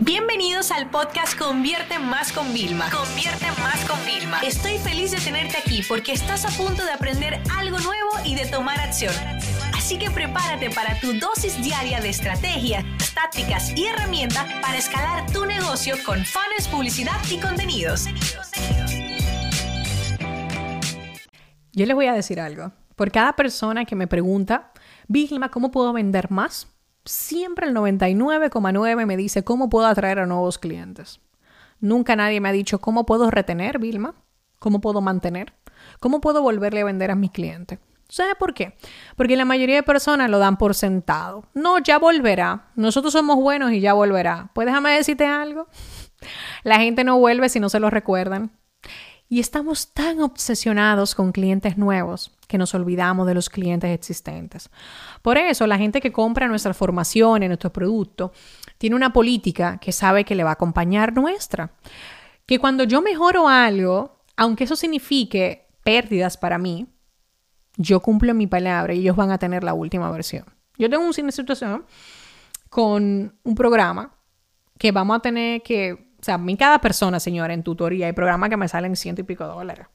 Bienvenidos al podcast Convierte Más con Vilma. Convierte Más con Vilma. Estoy feliz de tenerte aquí porque estás a punto de aprender algo nuevo y de tomar acción. Así que prepárate para tu dosis diaria de estrategias, tácticas y herramientas para escalar tu negocio con fans, publicidad y contenidos. Yo les voy a decir algo. Por cada persona que me pregunta, Vilma, ¿cómo puedo vender más? Siempre el 99,9 me dice cómo puedo atraer a nuevos clientes. Nunca nadie me ha dicho cómo puedo retener, Vilma, cómo puedo mantener, cómo puedo volverle a vender a mis clientes. ¿Sabe por qué? Porque la mayoría de personas lo dan por sentado. No, ya volverá. Nosotros somos buenos y ya volverá. Pues déjame decirte algo. La gente no vuelve si no se lo recuerdan. Y estamos tan obsesionados con clientes nuevos que nos olvidamos de los clientes existentes. Por eso, la gente que compra nuestra formación en nuestro producto tiene una política que sabe que le va a acompañar nuestra. Que cuando yo mejoro algo, aunque eso signifique pérdidas para mí, yo cumplo mi palabra y ellos van a tener la última versión. Yo tengo una situación con un programa que vamos a tener que sea, a mí cada persona, señora, en tutoría hay programas que me salen ciento y pico dólares.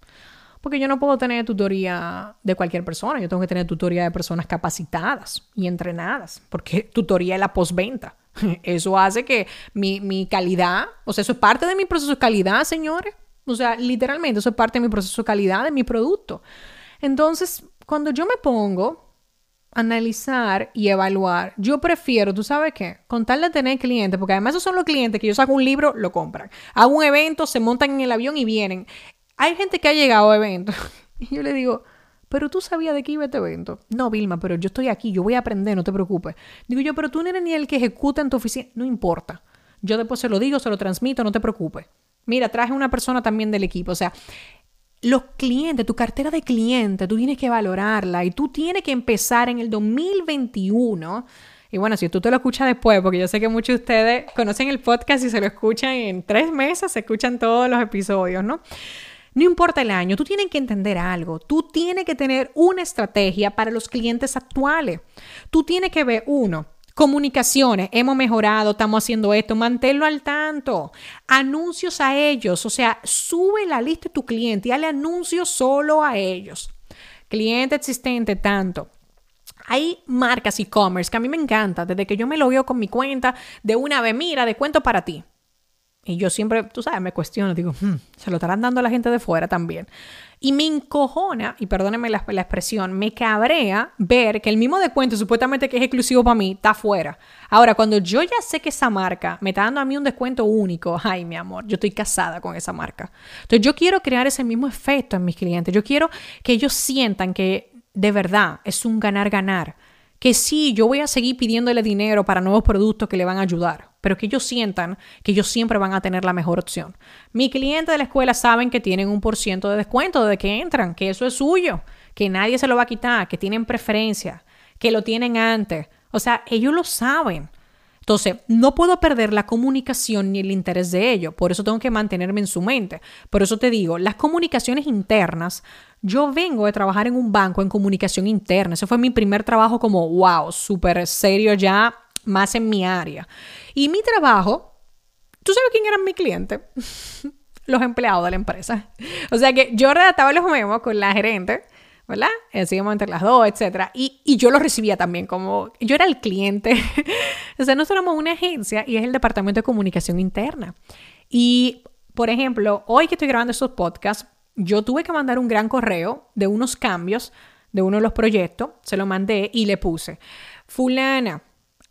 Porque yo no puedo tener tutoría de cualquier persona, yo tengo que tener tutoría de personas capacitadas y entrenadas, porque tutoría es la postventa. Eso hace que mi, mi calidad, o sea, eso es parte de mi proceso de calidad, señores. O sea, literalmente, eso es parte de mi proceso de calidad de mi producto. Entonces, cuando yo me pongo analizar y evaluar. Yo prefiero, ¿tú sabes qué? Con tal de tener clientes, porque además esos son los clientes que yo saco un libro, lo compran. Hago un evento, se montan en el avión y vienen. Hay gente que ha llegado a eventos y yo le digo, pero tú sabías de qué iba este evento. No, Vilma, pero yo estoy aquí, yo voy a aprender, no te preocupes. Digo yo, pero tú no eres ni el que ejecuta en tu oficina. No importa. Yo después se lo digo, se lo transmito, no te preocupes. Mira, traje una persona también del equipo. O sea, los clientes, tu cartera de clientes, tú tienes que valorarla y tú tienes que empezar en el 2021. Y bueno, si tú te lo escuchas después, porque yo sé que muchos de ustedes conocen el podcast y se lo escuchan en tres meses, se escuchan todos los episodios, ¿no? No importa el año, tú tienes que entender algo. Tú tienes que tener una estrategia para los clientes actuales. Tú tienes que ver, uno, Comunicaciones, hemos mejorado, estamos haciendo esto, manténlo al tanto. Anuncios a ellos, o sea, sube la lista de tu cliente y dale anuncios solo a ellos. Cliente existente, tanto. Hay marcas e-commerce que a mí me encanta, desde que yo me lo veo con mi cuenta, de una vez, mira, de cuento para ti. Y yo siempre, tú sabes, me cuestiono, digo, hmm, se lo estarán dando a la gente de fuera también. Y me encojona, y perdónenme la, expresión, me cabrea ver que el mismo descuento supuestamente que es exclusivo para mí está fuera. Ahora, cuando yo ya sé que esa marca me está dando a mí un descuento único, ay, mi amor, yo estoy casada con esa marca. Entonces, yo quiero crear ese mismo efecto en mis clientes. Yo quiero que ellos sientan que de verdad es un ganar-ganar que sí, yo voy a seguir pidiéndole dinero para nuevos productos que le van a ayudar, pero que ellos sientan que ellos siempre van a tener la mejor opción. Mi cliente de la escuela saben que tienen un por ciento de descuento desde que entran, que eso es suyo, que nadie se lo va a quitar, que tienen preferencia, que lo tienen antes. O sea, ellos lo saben. Entonces, no puedo perder la comunicación ni el interés de ello, por eso tengo que mantenerme en su mente. Por eso te digo, las comunicaciones internas, yo vengo de trabajar en un banco en comunicación interna, ese fue mi primer trabajo como, wow, súper serio ya, más en mi área. Y mi trabajo, ¿tú sabes quién eran mi cliente? los empleados de la empresa. O sea que yo redactaba los memos con la gerente ¿verdad? Decidimos entre las dos, etc. Y, y, yo lo recibía también como, yo era el cliente. o sea, nosotros somos una agencia y es el departamento de comunicación interna. Y, por ejemplo, hoy que estoy grabando estos podcasts, yo tuve que mandar un gran correo de unos cambios de uno de los proyectos, se lo mandé y le puse, fulana,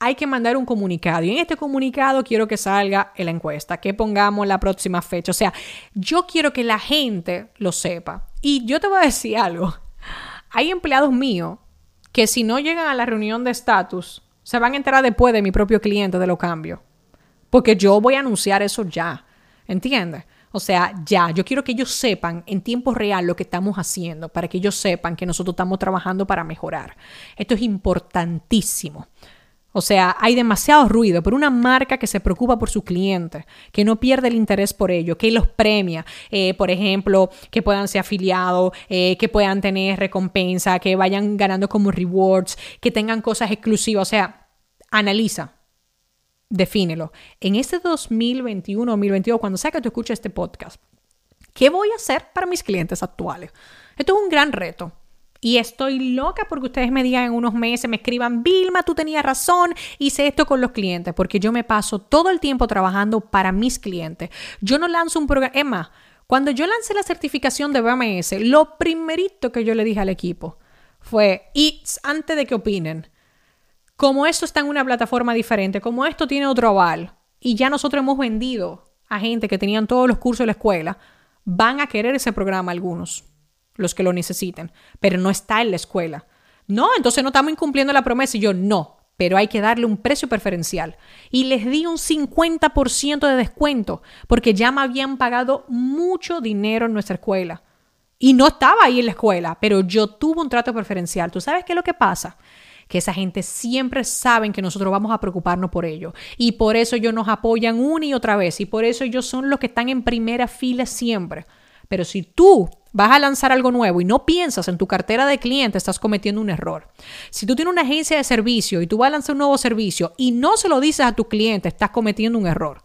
hay que mandar un comunicado y en este comunicado quiero que salga en la encuesta, que pongamos la próxima fecha. O sea, yo quiero que la gente lo sepa. Y yo te voy a decir algo, hay empleados míos que si no llegan a la reunión de estatus, se van a enterar después de mi propio cliente de los cambios. Porque yo voy a anunciar eso ya. ¿Entiendes? O sea, ya, yo quiero que ellos sepan en tiempo real lo que estamos haciendo, para que ellos sepan que nosotros estamos trabajando para mejorar. Esto es importantísimo. O sea, hay demasiado ruido, pero una marca que se preocupa por su cliente, que no pierde el interés por ello, que los premia, eh, por ejemplo, que puedan ser afiliados, eh, que puedan tener recompensa, que vayan ganando como rewards, que tengan cosas exclusivas. O sea, analiza. defínelo. En este 2021 2022, cuando sea que tú escuches este podcast, ¿qué voy a hacer para mis clientes actuales? Esto es un gran reto. Y estoy loca porque ustedes me digan en unos meses, me escriban, Vilma, tú tenías razón, hice esto con los clientes, porque yo me paso todo el tiempo trabajando para mis clientes. Yo no lanzo un programa, es más, cuando yo lancé la certificación de BMS, lo primerito que yo le dije al equipo fue, y antes de que opinen, como esto está en una plataforma diferente, como esto tiene otro aval, y ya nosotros hemos vendido a gente que tenían todos los cursos de la escuela, van a querer ese programa algunos los que lo necesiten, pero no está en la escuela. No, entonces no estamos incumpliendo la promesa. Y yo, no, pero hay que darle un precio preferencial. Y les di un 50% de descuento, porque ya me habían pagado mucho dinero en nuestra escuela. Y no estaba ahí en la escuela, pero yo tuve un trato preferencial. ¿Tú sabes qué es lo que pasa? que esa gente siempre saben que nosotros vamos a preocuparnos por ellos. Y por eso ellos nos apoyan una y otra vez. Y por eso ellos son los que están en primera fila siempre. Pero si tú vas a lanzar algo nuevo y no piensas en tu cartera de clientes, estás cometiendo un error. Si tú tienes una agencia de servicio y tú vas a lanzar un nuevo servicio y no se lo dices a tu cliente, estás cometiendo un error.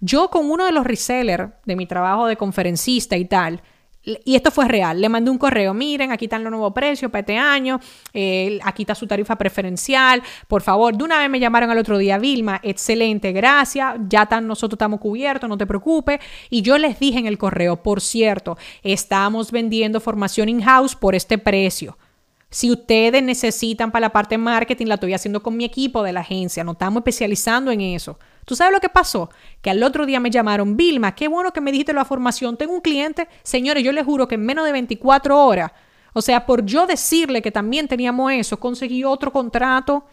Yo con uno de los resellers de mi trabajo de conferencista y tal, y esto fue real. Le mandé un correo, miren, aquí están los nuevos precios para este año, eh, aquí está su tarifa preferencial, por favor, de una vez me llamaron al otro día, Vilma, excelente, gracias, ya tan, nosotros estamos cubiertos, no te preocupes. Y yo les dije en el correo, por cierto, estamos vendiendo formación in-house por este precio. Si ustedes necesitan para la parte marketing, la estoy haciendo con mi equipo de la agencia, no estamos especializando en eso. ¿Tú sabes lo que pasó? Que al otro día me llamaron, Vilma, qué bueno que me dijiste la formación. Tengo un cliente, señores, yo les juro que en menos de 24 horas, o sea, por yo decirle que también teníamos eso, conseguí otro contrato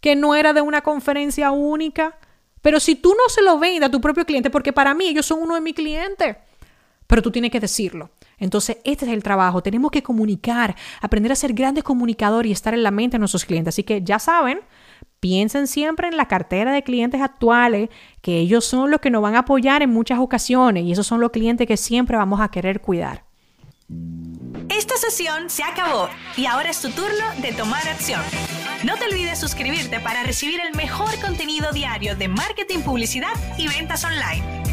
que no era de una conferencia única. Pero si tú no se lo vendes a tu propio cliente, porque para mí ellos son uno de mis clientes, pero tú tienes que decirlo. Entonces, este es el trabajo. Tenemos que comunicar, aprender a ser grandes comunicadores y estar en la mente de nuestros clientes. Así que ya saben, piensen siempre en la cartera de clientes actuales, que ellos son los que nos van a apoyar en muchas ocasiones y esos son los clientes que siempre vamos a querer cuidar. Esta sesión se acabó y ahora es tu turno de tomar acción. No te olvides suscribirte para recibir el mejor contenido diario de marketing, publicidad y ventas online.